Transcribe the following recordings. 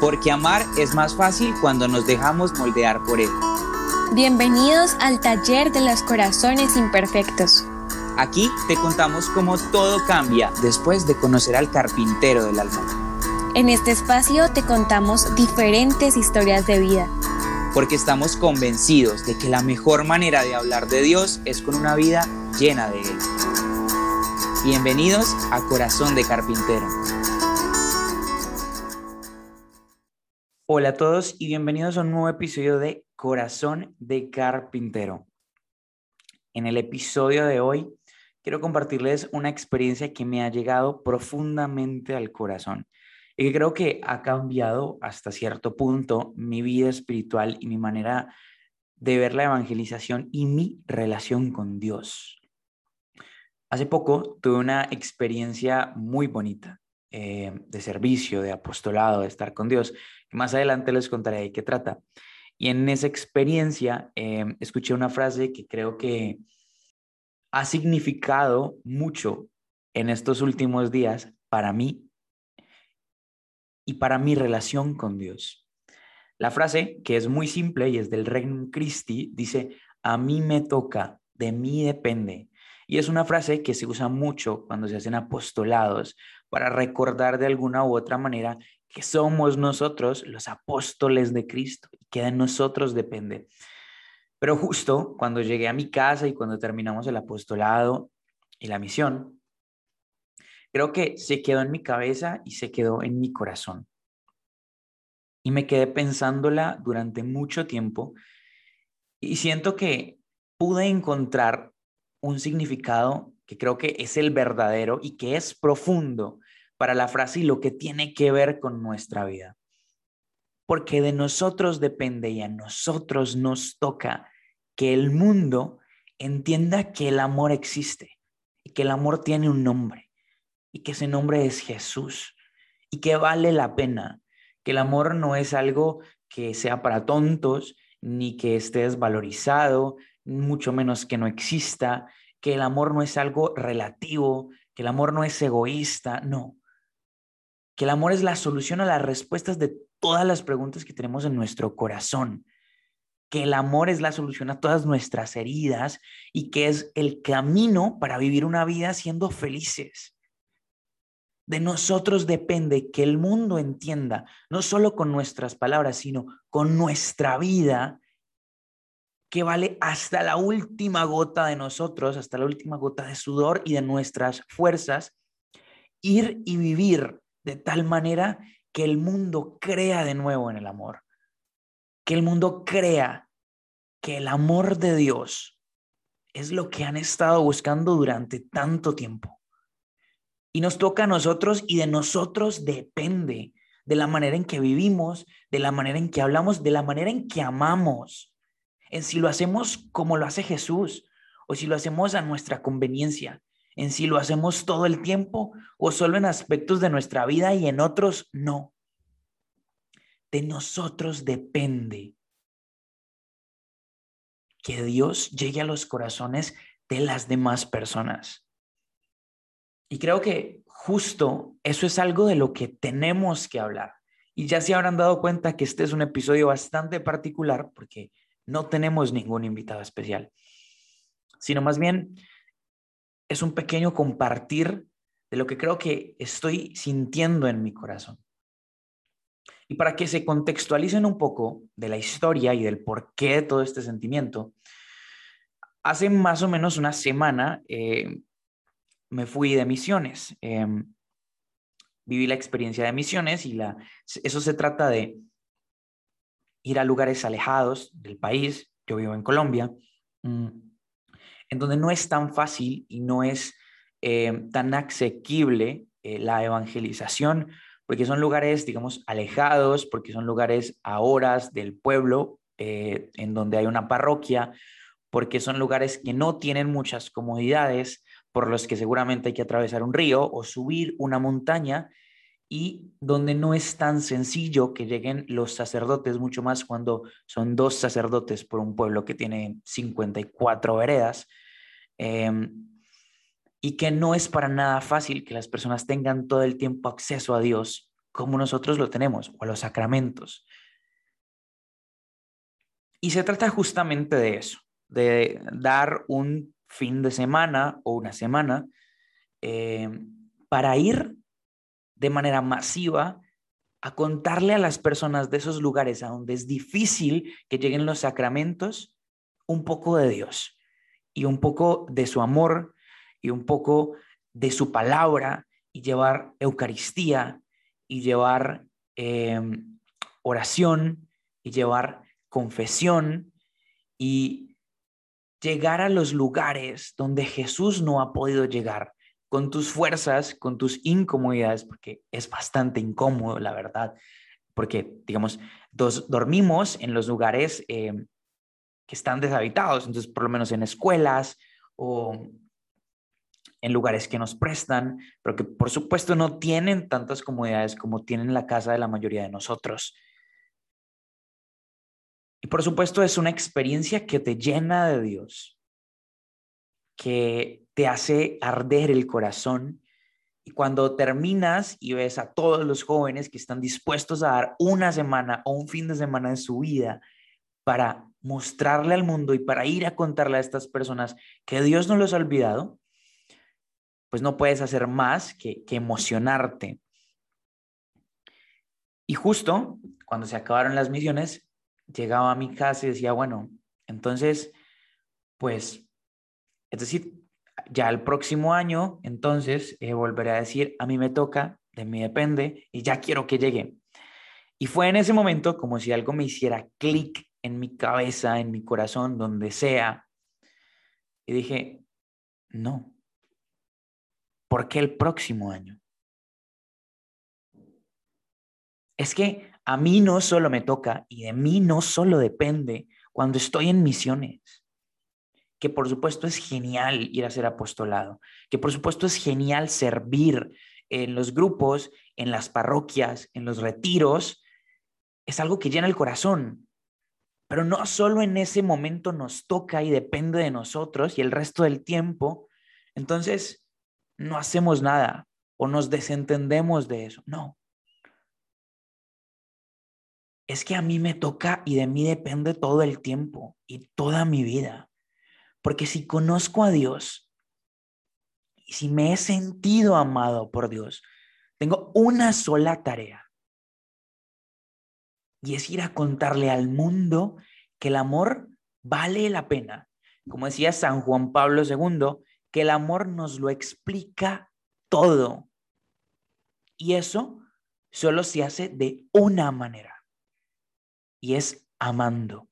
porque amar es más fácil cuando nos dejamos moldear por Él. Bienvenidos al taller de los corazones imperfectos. Aquí te contamos cómo todo cambia después de conocer al carpintero del alma. En este espacio te contamos diferentes historias de vida. Porque estamos convencidos de que la mejor manera de hablar de Dios es con una vida llena de Él. Bienvenidos a Corazón de Carpintero. Hola a todos y bienvenidos a un nuevo episodio de Corazón de Carpintero. En el episodio de hoy quiero compartirles una experiencia que me ha llegado profundamente al corazón y que creo que ha cambiado hasta cierto punto mi vida espiritual y mi manera de ver la evangelización y mi relación con Dios. Hace poco tuve una experiencia muy bonita eh, de servicio, de apostolado, de estar con Dios, más adelante les contaré de qué trata. Y en esa experiencia eh, escuché una frase que creo que ha significado mucho en estos últimos días para mí y para mi relación con Dios. La frase, que es muy simple y es del Regnum Christi, dice, a mí me toca, de mí depende. Y es una frase que se usa mucho cuando se hacen apostolados para recordar de alguna u otra manera que somos nosotros los apóstoles de Cristo y que de nosotros depende. Pero justo cuando llegué a mi casa y cuando terminamos el apostolado y la misión, creo que se quedó en mi cabeza y se quedó en mi corazón. Y me quedé pensándola durante mucho tiempo y siento que pude encontrar un significado que creo que es el verdadero y que es profundo para la frase y lo que tiene que ver con nuestra vida. Porque de nosotros depende y a nosotros nos toca que el mundo entienda que el amor existe y que el amor tiene un nombre y que ese nombre es Jesús y que vale la pena, que el amor no es algo que sea para tontos ni que esté desvalorizado, mucho menos que no exista, que el amor no es algo relativo, que el amor no es egoísta, no. Que el amor es la solución a las respuestas de todas las preguntas que tenemos en nuestro corazón. Que el amor es la solución a todas nuestras heridas y que es el camino para vivir una vida siendo felices. De nosotros depende que el mundo entienda, no solo con nuestras palabras, sino con nuestra vida, que vale hasta la última gota de nosotros, hasta la última gota de sudor y de nuestras fuerzas, ir y vivir de tal manera que el mundo crea de nuevo en el amor, que el mundo crea que el amor de Dios es lo que han estado buscando durante tanto tiempo. Y nos toca a nosotros y de nosotros depende de la manera en que vivimos, de la manera en que hablamos, de la manera en que amamos en si lo hacemos como lo hace Jesús o si lo hacemos a nuestra conveniencia, en si lo hacemos todo el tiempo o solo en aspectos de nuestra vida y en otros no. De nosotros depende que Dios llegue a los corazones de las demás personas. Y creo que justo eso es algo de lo que tenemos que hablar. Y ya se habrán dado cuenta que este es un episodio bastante particular porque no tenemos ningún invitado especial, sino más bien es un pequeño compartir de lo que creo que estoy sintiendo en mi corazón. Y para que se contextualicen un poco de la historia y del porqué de todo este sentimiento, hace más o menos una semana eh, me fui de misiones. Em, viví la experiencia de misiones y la, eso se trata de ir a lugares alejados del país, yo vivo en Colombia, mm, en donde no es tan fácil y no es eh, tan asequible eh, la evangelización, porque son lugares, digamos, alejados, porque son lugares a horas del pueblo, eh, en donde hay una parroquia, porque son lugares que no tienen muchas comodidades, por los que seguramente hay que atravesar un río o subir una montaña y donde no es tan sencillo que lleguen los sacerdotes, mucho más cuando son dos sacerdotes por un pueblo que tiene 54 veredas, em, y que no es para nada fácil que las personas tengan todo el tiempo acceso a Dios como nosotros lo tenemos, o a los sacramentos. Y se trata justamente de eso, de dar un fin de semana o una semana eh, para ir de manera masiva a contarle a las personas de esos lugares a donde es difícil que lleguen los sacramentos un poco de Dios y un poco de su amor y un poco de su palabra y llevar Eucaristía y llevar em, oración y llevar confesión y llegar a los lugares donde Jesús no ha podido llegar con tus fuerzas, con tus incomodidades, porque es bastante incómodo, la verdad, porque, digamos, dos, dormimos en los lugares em, que están deshabitados, entonces por lo menos en escuelas o en lugares que nos prestan, pero que por supuesto no tienen tantas comodidades como tienen la casa de la mayoría de nosotros. Y por supuesto es una experiencia que te llena de Dios, que te hace arder el corazón. Y cuando terminas y ves a todos los jóvenes que están dispuestos a dar una semana o un fin de semana de su vida para mostrarle al mundo y para ir a contarle a estas personas que Dios no los ha olvidado, pues no puedes hacer más que, emocionarte. Y justo cuando se acabaron las misiones, llegaba a mi casa y decía, bueno, entonces, pues, es decir, ya el próximo año, entonces, eh, volveré a decir, a mí me toca, de mí depende, y ya quiero que llegue. Y fue en ese momento como si algo me hiciera clic en mi cabeza, en mi corazón, donde sea. Y dije, no, ¿Por qué el próximo año? Es que a mí no solo me toca y de mí no solo depende cuando estoy en misiones, que por supuesto es genial ir a ser apostolado, que por supuesto es genial servir en los grupos, en las parroquias, en los retiros, es algo que llena el corazón. Pero no solo en ese momento nos toca y depende de nosotros y el resto del tiempo. Entonces, no hacemos nada o nos desentendemos de eso. No. Es que a mí me toca y de mí depende todo el tiempo y toda mi vida. Porque si conozco a Dios y si me he sentido amado por Dios, tengo una sola tarea. Y es ir a contarle al mundo que el amor vale la pena. Como decía San Juan Pablo II, que el amor nos lo explica todo. Y eso solo se hace de una manera. Y es amando.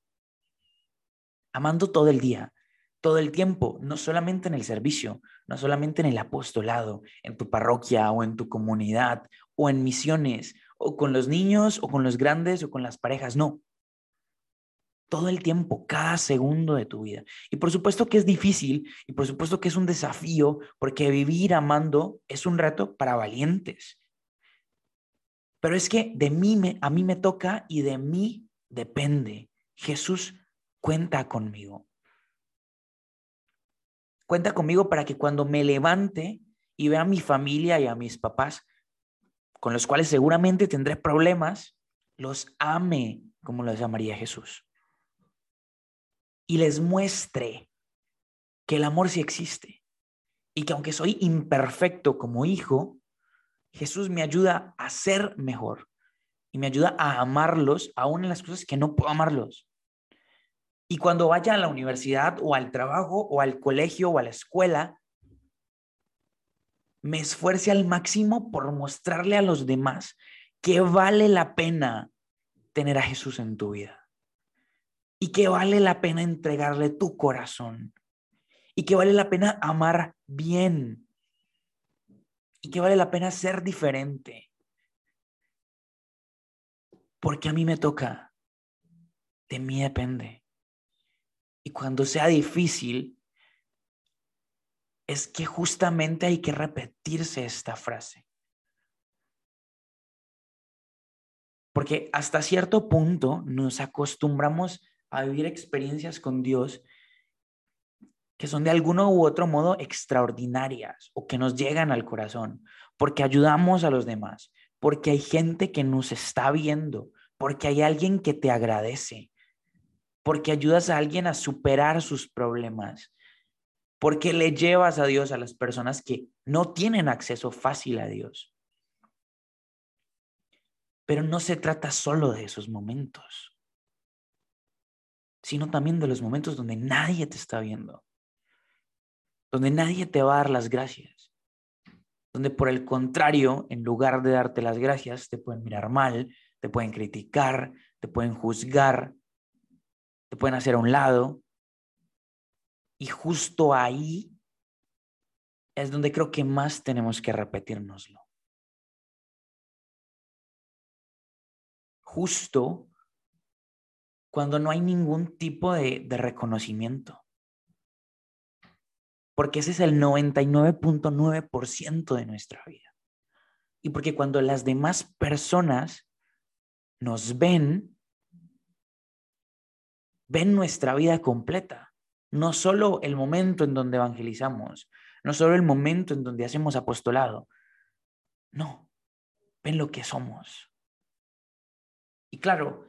Amando todo el día, todo el tiempo, no solamente en el servicio, no solamente en el apostolado, en tu parroquia o en tu comunidad o en misiones o con los niños o con los grandes o con las parejas, no todo el tiempo, cada segundo de tu vida. Y por supuesto que es difícil y por supuesto que es un desafío porque vivir amando es un reto para valientes. Pero es que de mí me, a mí me toca y de mí depende. Jesús cuenta conmigo. Cuenta conmigo para que cuando me levante y vea a mi familia y a mis papás, con los cuales seguramente tendré problemas, los ame como los llamaría Jesús y les muestre que el amor sí existe y que aunque soy imperfecto como hijo, Jesús me ayuda a ser mejor y me ayuda a amarlos aún en las cosas que no puedo amarlos. Y cuando vaya a la universidad o al trabajo o al colegio o a la escuela, me esfuerce al máximo por mostrarle a los demás que vale la pena tener a Jesús en tu vida y que vale la pena entregarle tu corazón y que vale la pena amar bien y que vale la pena ser diferente. Porque a mí me toca, de mí depende. Y cuando sea difícil, es que justamente hay que repetirse esta frase. Porque hasta cierto punto nos acostumbramos a vivir experiencias con Dios que son de alguno u otro modo extraordinarias o que nos llegan al corazón, porque ayudamos a los demás, porque hay gente que nos está viendo, porque hay alguien que te agradece, porque ayudas a alguien a superar sus problemas, porque le llevas a Dios a las personas que no tienen acceso fácil a Dios. Pero no se trata solo de esos momentos, sino también de los momentos donde nadie te está viendo, donde nadie te va a dar las gracias, donde por el contrario, en lugar de darte las gracias, te pueden mirar mal, te pueden criticar, te pueden juzgar, te pueden hacer a un lado. Y justo ahí es donde creo que más tenemos que repetírnoslo. Justo cuando no hay ningún tipo de, de reconocimiento. Porque ese es el 99.9% de nuestra vida. Y porque cuando las demás personas nos ven, ven nuestra vida completa, no solo el momento en donde evangelizamos, no solo el momento en donde hacemos apostolado, no, ven lo que somos. Y claro,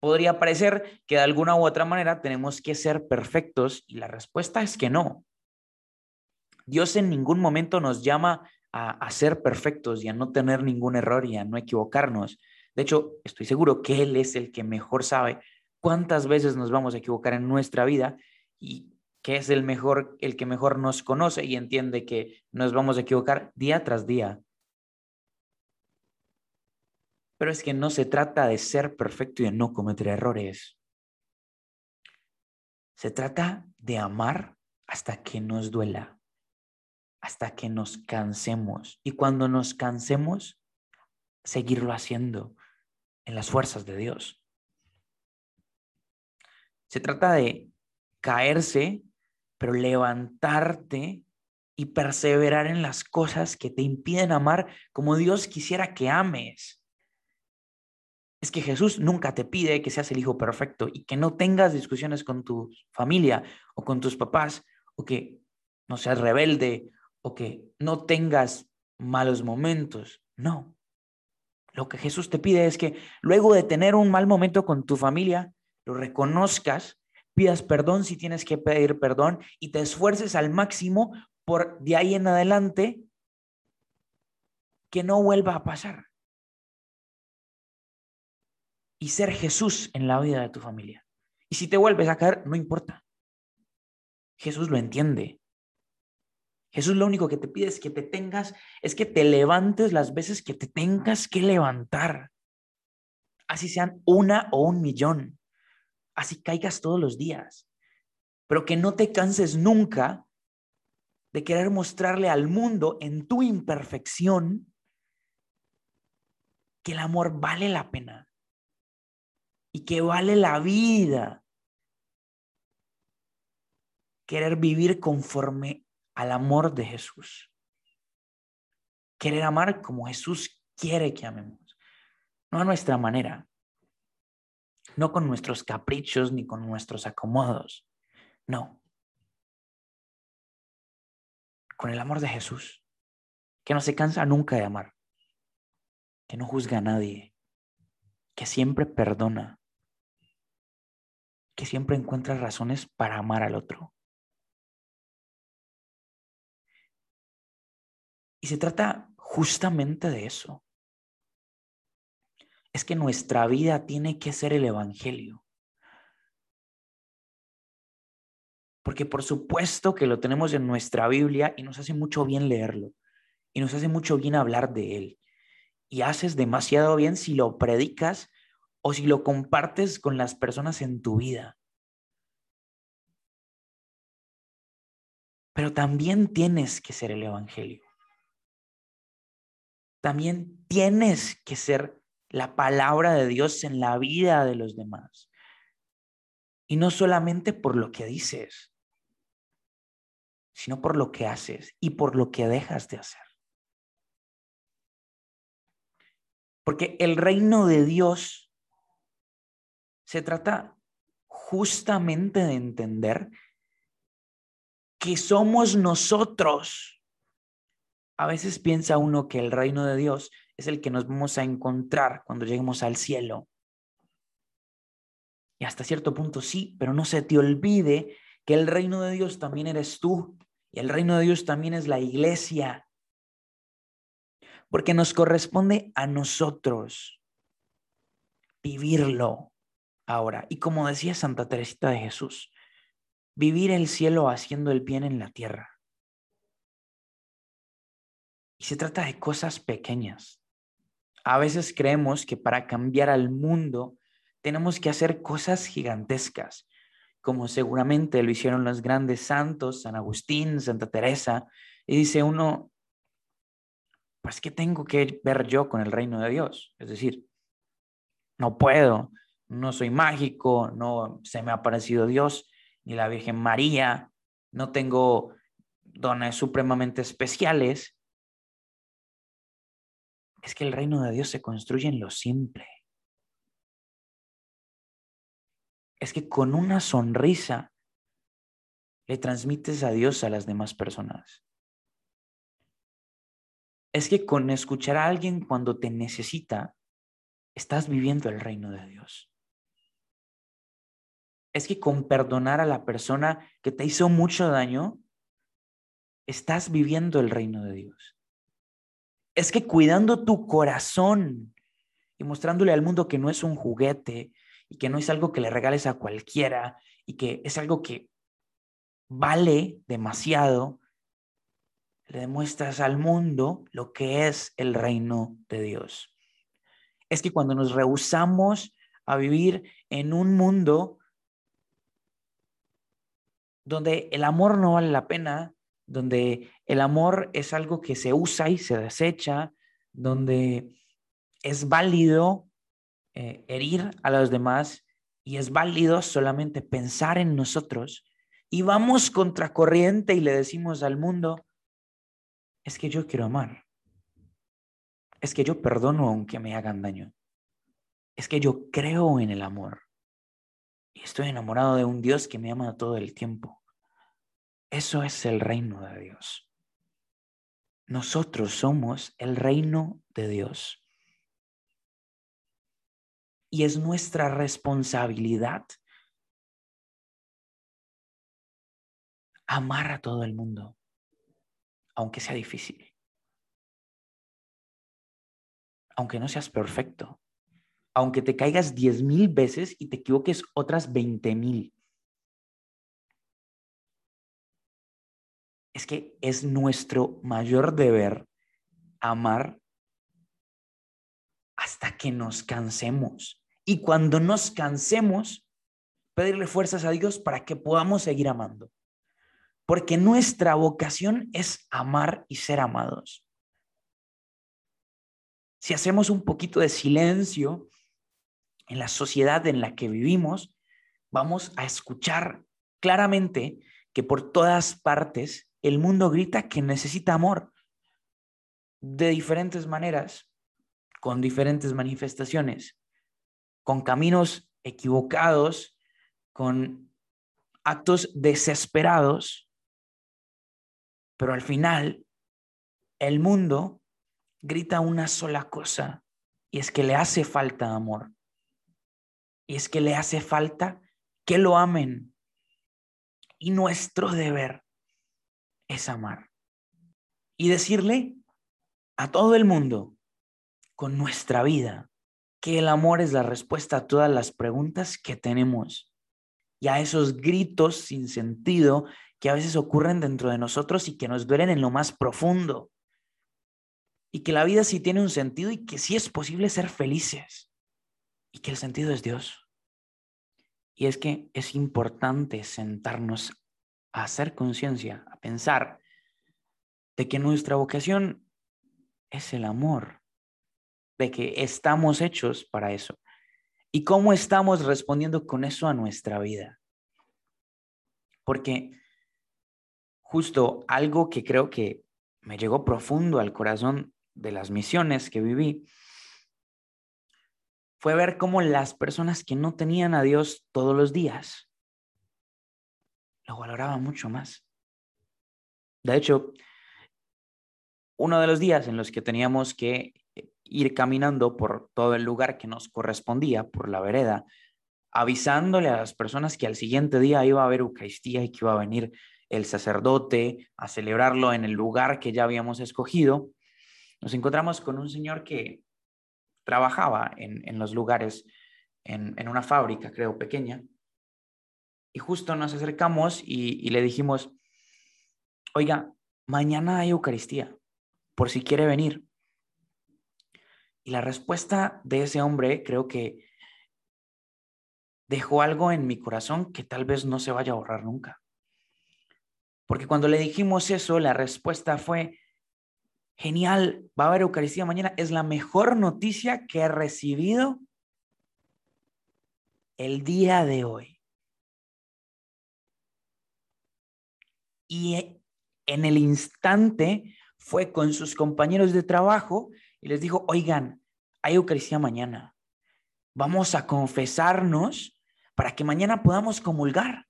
podría parecer que de alguna u otra manera tenemos que ser perfectos y la respuesta es que no. Dios en ningún momento nos llama a, a, ser perfectos y a no tener ningún error y a no equivocarnos. De hecho, estoy seguro que Él es el que mejor sabe cuántas veces nos vamos a equivocar en nuestra vida y que es el mejor, el que mejor nos conoce y entiende que nos vamos a equivocar día tras día. Pero es que no se trata de ser perfecto y de no cometer errores. Se trata de amar hasta que nos duela, hasta que nos cansemos. Y cuando nos cansemos, seguirlo haciendo en las fuerzas de Dios. Se trata de caerse, pero levantarte y perseverar en las cosas que te impiden amar como Dios quisiera que ames. Es que Jesús nunca te pide que seas el hijo perfecto y que no tengas discusiones con tu familia o con tus papás o que no seas rebelde o que no tengas malos momentos. No. Lo que Jesús te pide es que luego de tener un mal momento con tu familia, lo reconozcas, pidas perdón si tienes que pedir perdón y te esfuerces al máximo por de ahí en adelante que no vuelva a pasar. Y ser Jesús en la vida de tu familia. Y si te vuelves a caer, no importa. Jesús lo entiende. Jesús lo único que te pide es que te tengas, es que te levantes las veces que te tengas que levantar. Así sean una o un millón así caigas todos los días, pero que no te canses nunca de querer mostrarle al mundo en tu imperfección que el amor vale la pena y que vale la vida. Querer vivir conforme al amor de Jesús. Querer amar como Jesús quiere que amemos, no a nuestra manera, no con nuestros caprichos ni con nuestros acomodos, no, con el amor de Jesús, que no se cansa nunca de amar, que no juzga a nadie, que siempre perdona, que siempre encuentra razones para amar al otro. Y se trata justamente de eso es que nuestra vida tiene que ser el Evangelio. Porque por supuesto que lo tenemos en nuestra Biblia y nos hace mucho bien leerlo. Y nos hace mucho bien hablar de él. Y haces demasiado bien si lo predicas o si lo compartes con las personas en tu vida. Pero también tienes que ser el Evangelio. También tienes que ser la palabra de Dios en la vida de los demás. Y no solamente por lo que dices, sino por lo que haces y por lo que dejas de hacer. Porque el reino de Dios se trata justamente de entender que somos nosotros. A veces piensa uno que el reino de Dios es el que nos vamos a encontrar cuando lleguemos al cielo. Y hasta cierto punto sí, pero no se te olvide que el reino de Dios también eres tú y el reino de Dios también es la iglesia. Porque nos corresponde a nosotros vivirlo ahora. Y como decía Santa Teresita de Jesús, vivir el cielo haciendo el bien en la tierra. Y se trata de cosas pequeñas. A veces creemos que para cambiar al mundo tenemos que hacer cosas gigantescas, como seguramente lo hicieron los grandes santos, San Agustín, Santa Teresa, y dice uno, pues ¿qué tengo que ver yo con el reino de Dios? Es decir, no puedo, no soy mágico, no se me ha aparecido Dios, ni la Virgen María, no tengo dones supremamente especiales. Es que el reino de Dios se construye en lo simple. es que con una sonrisa le transmites a Dios a las demás personas. Es que con escuchar a alguien cuando te necesita, estás viviendo el reino de Dios. Es que con perdonar a la persona que te hizo mucho daño, estás viviendo el reino de Dios. Es que cuidando tu corazón y mostrándole al mundo que no es un juguete, y que no es algo que le regales a cualquiera y que es algo que vale demasiado, le demuestras al mundo lo que es el reino de Dios. Es que cuando nos rehusamos a vivir en un mundo donde el amor no vale la pena, donde el amor es algo que se usa y se desecha, donde es válido eh, herir a los demás y es válido solamente pensar en nosotros y vamos contracorriente y le decimos al mundo, es que yo quiero amar, es que yo perdono aunque me hagan daño, es que yo creo en el amor. Y estoy enamorado de un Dios que me ama todo el tiempo. Eso es el reino de Dios. Nosotros somos el reino de Dios y es nuestra responsabilidad amar a todo el mundo, aunque sea difícil, aunque no seas perfecto, aunque te caigas diez mil veces y te equivoques otras veinte mil. Es que es nuestro mayor deber amar hasta que nos cansemos. Y cuando nos cansemos, pedirle fuerzas a Dios para que podamos seguir amando. Porque nuestra vocación es amar y ser amados. Si hacemos un poquito de silencio en la sociedad en la que vivimos, vamos a escuchar claramente que por todas partes el mundo grita que necesita amor de diferentes maneras, con diferentes manifestaciones con caminos equivocados, con actos desesperados, pero al final el mundo grita una sola cosa y es que le hace falta amor. Y es que le hace falta que lo amen. Y nuestro deber es amar. Y decirle a todo el mundo con nuestra vida, que el amor es la respuesta a todas las preguntas que tenemos y a esos gritos sin sentido que a veces ocurren dentro de nosotros y que nos duelen en lo más profundo. Y que la vida sí tiene un sentido y que sí es posible ser felices. Y que el sentido es Dios. Y es que es importante sentarnos a hacer conciencia, a pensar de que nuestra vocación es el amor de que estamos hechos para eso. ¿Y cómo estamos respondiendo con eso a nuestra vida? Porque justo algo que creo que me llegó profundo al corazón de las misiones que viví fue ver cómo las personas que no tenían a Dios todos los días lo valoraban mucho más. De hecho, uno de los días en los que teníamos que ir caminando por todo el lugar que nos correspondía, por la vereda, avisándole a las personas que al siguiente día iba a haber Eucaristía y que iba a venir el sacerdote a celebrarlo en el lugar que ya habíamos escogido, nos encontramos con un señor que trabajaba en, los lugares, en, una fábrica, creo, pequeña, y justo nos acercamos y, le dijimos, oiga, mañana hay Eucaristía, por si quiere venir. Y la respuesta de ese hombre creo que dejó algo en mi corazón que tal vez no se vaya a borrar nunca. Porque cuando le dijimos eso, la respuesta fue, genial, va a haber Eucaristía mañana. Es la mejor noticia que he recibido el día de hoy. Y en el instante fue con sus compañeros de trabajo y les dijo, oigan, hay Eucaristía mañana. Vamos a confesarnos para que mañana podamos comulgar.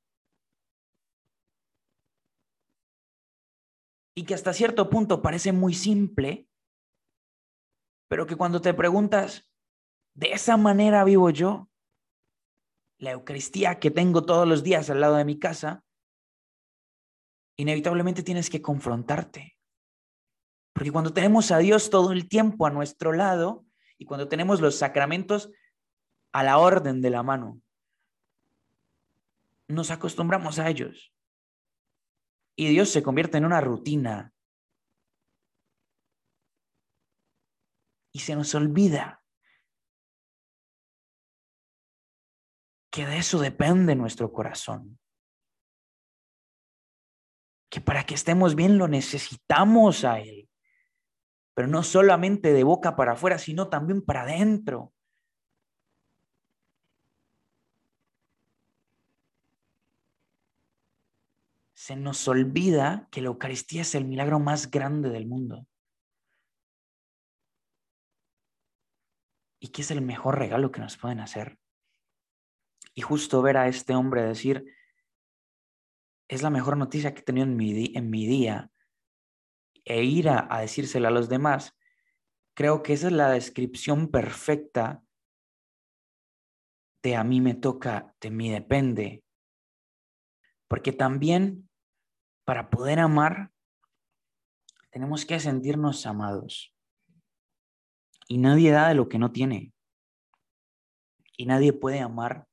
Y que hasta cierto punto parece muy simple, pero que cuando te preguntas, ¿de esa manera vivo yo? La Eucaristía que tengo todos los días al lado de mi casa, inevitablemente tienes que confrontarte. Porque cuando tenemos a Dios todo el tiempo a nuestro lado y cuando tenemos los sacramentos a la orden de la mano, nos acostumbramos a ellos. Y Dios se convierte en una rutina. Y se nos olvida que de eso depende nuestro corazón. Que para que estemos bien lo necesitamos a Él. Pero no solamente de boca para afuera, sino también para adentro. se nos olvida que la Eucaristía es el milagro más grande del mundo. Y que es el mejor regalo que nos pueden hacer. Y justo ver a este hombre decir, es la mejor noticia que he tenido en mi, día, e ir a, a decírsela a los demás, creo que esa es la descripción perfecta de a mí me toca, de mí depende. Porque también para poder amar, tenemos que sentirnos amados. Y nadie da de lo que no tiene. Y nadie puede amar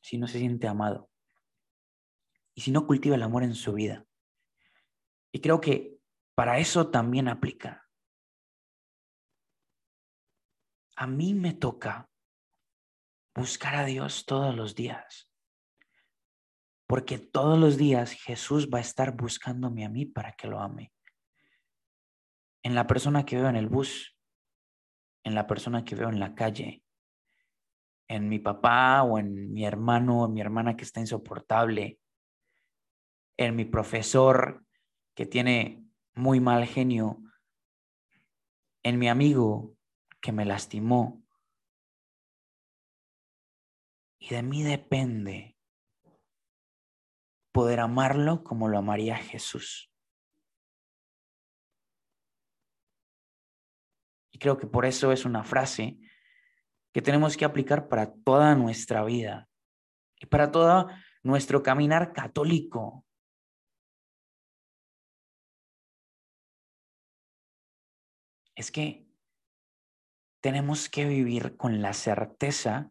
si no se siente amado. Y si no cultiva el amor en su vida. Y creo que para eso también aplica. A mí me toca buscar a Dios todos los días. Porque todos los días Jesús va a estar buscándome a mí para que lo ame. En la persona que veo en el bus, en la persona que veo en la calle, en mi papá o en mi hermano o mi hermana que está insoportable, en mi profesor que tiene muy mal genio, en mi amigo que me lastimó. Y de mí depende poder amarlo como lo amaría Jesús. Y creo que por eso es una frase que tenemos que aplicar para toda nuestra vida y para todo nuestro caminar católico. Es que tenemos que vivir con la certeza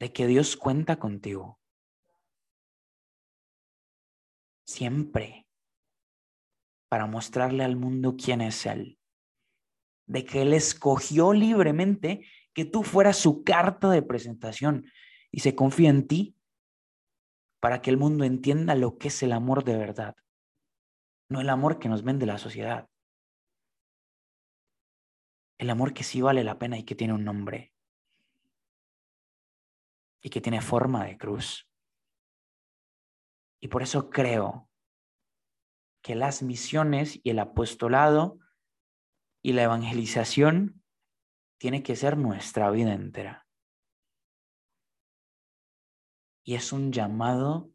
de que Dios cuenta contigo. siempre para mostrarle al mundo quién es Él. De que Él escogió libremente que tú fueras su carta de presentación y se confía en ti para que el mundo entienda lo que es el amor de verdad, no el amor que nos vende la sociedad. El amor que sí vale la pena y que tiene un nombre y que tiene forma de cruz. Y por eso creo que las misiones y el apostolado y la evangelización tiene que ser nuestra vida entera. Y es un llamado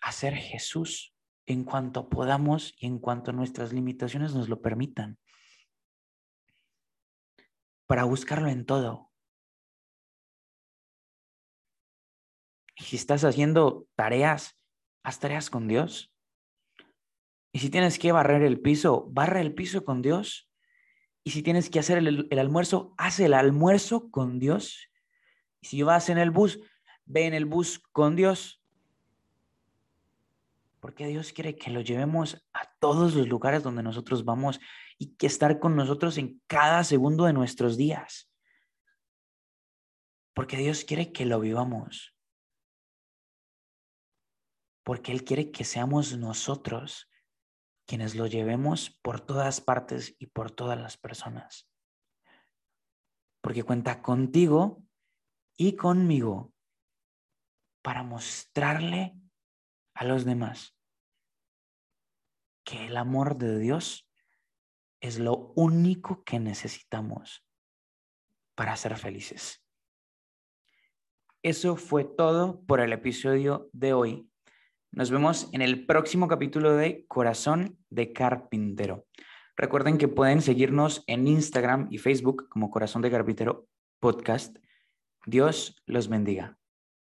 a ser Jesús en cuanto podamos y en cuanto nuestras limitaciones nos lo permitan. Para buscarlo en todo. Y si estás haciendo tareas, haz tareas con Dios. Y si tienes que barrer el piso, barra el piso con Dios. Y si tienes que hacer el, el almuerzo, haz el almuerzo con Dios. Y si vas en el bus, ve en el bus con Dios. Porque Dios quiere que lo llevemos a todos los lugares donde nosotros vamos y que estar con nosotros en cada segundo de nuestros días. Porque Dios quiere que lo vivamos. Porque Él quiere que seamos nosotros quienes lo llevemos por todas partes y por todas las personas. Porque cuenta contigo y conmigo para mostrarle a los demás que el amor de Dios es lo único que necesitamos para ser felices. Eso fue todo por el episodio de hoy. Nos vemos en el próximo capítulo de Corazón de Carpintero. Recuerden que pueden seguirnos en Instagram y Facebook como Corazón de Carpintero Podcast. Dios los bendiga.